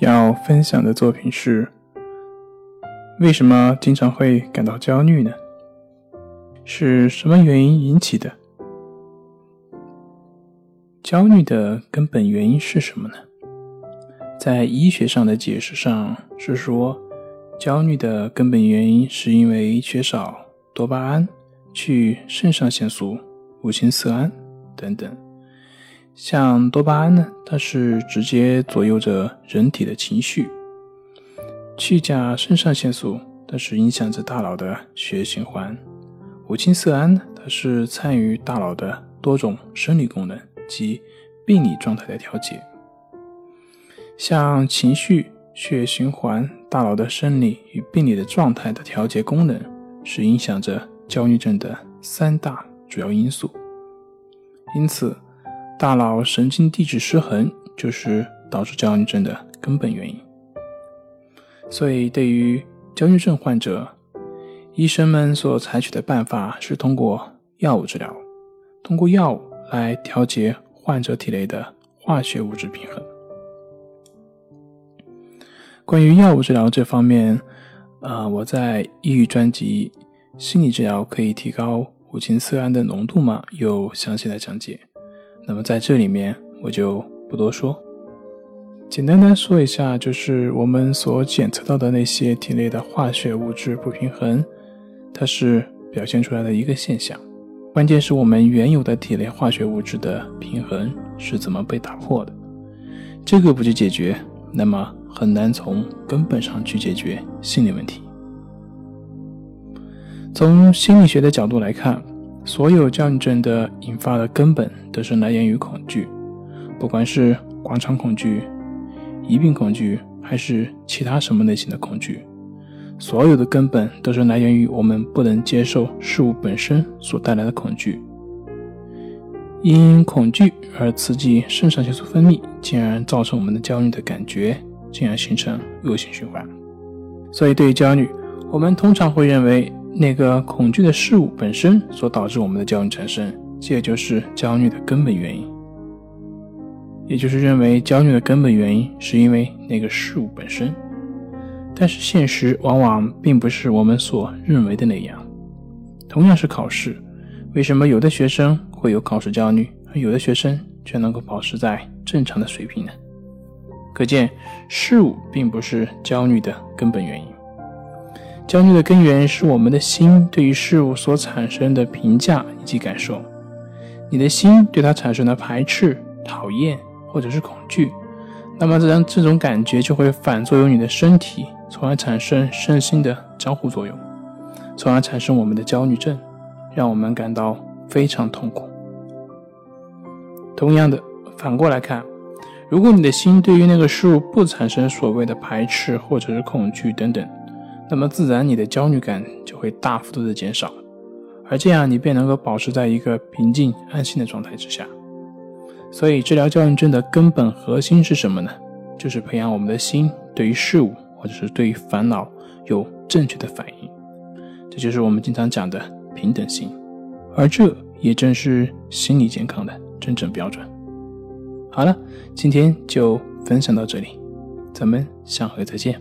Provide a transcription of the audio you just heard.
要分享的作品是：为什么经常会感到焦虑呢？是什么原因引起的？焦虑的根本原因是什么呢？在医学上的解释上是说，焦虑的根本原因是因为缺少多巴胺、去肾上腺素、五羟色胺等等。像多巴胺呢，它是直接左右着人体的情绪；去甲肾上腺素，它是影响着大脑的血液循环；五羟色胺呢，它是参与大脑的多种生理功能及病理状态的调节。像情绪、血液循环、大脑的生理与病理的状态的调节功能，是影响着焦虑症的三大主要因素。因此。大脑神经递质失衡就是导致焦虑症的根本原因。所以，对于焦虑症患者，医生们所采取的办法是通过药物治疗，通过药物来调节患者体内的化学物质平衡。关于药物治疗这方面，呃，我在抑郁专辑《心理治疗可以提高五羟色胺的浓度吗》有详细的讲解。那么在这里面我就不多说，简单的说一下，就是我们所检测到的那些体内的化学物质不平衡，它是表现出来的一个现象。关键是我们原有的体内化学物质的平衡是怎么被打破的，这个不去解决，那么很难从根本上去解决心理问题。从心理学的角度来看。所有焦虑症的引发的根本都是来源于恐惧，不管是广场恐惧、疑病恐惧，还是其他什么类型的恐惧，所有的根本都是来源于我们不能接受事物本身所带来的恐惧。因恐惧而刺激肾上腺素分泌，进而造成我们的焦虑的感觉，进而形成恶性循环。所以，对于焦虑，我们通常会认为。那个恐惧的事物本身所导致我们的焦虑产生，这也就是焦虑的根本原因。也就是认为焦虑的根本原因是因为那个事物本身，但是现实往往并不是我们所认为的那样。同样是考试，为什么有的学生会有考试焦虑，而有的学生却能够保持在正常的水平呢？可见事物并不是焦虑的根本原因。焦虑的根源是我们的心对于事物所产生的评价以及感受。你的心对它产生了排斥、讨厌或者是恐惧，那么这样这种感觉就会反作用你的身体，从而产生身心的交互作用，从而产生我们的焦虑症，让我们感到非常痛苦。同样的，反过来看，如果你的心对于那个事物不产生所谓的排斥或者是恐惧等等。那么自然，你的焦虑感就会大幅度的减少，而这样你便能够保持在一个平静安心的状态之下。所以，治疗焦虑症的根本核心是什么呢？就是培养我们的心对于事物或者是对于烦恼有正确的反应。这就是我们经常讲的平等心，而这也正是心理健康的真正标准。好了，今天就分享到这里，咱们下回再见。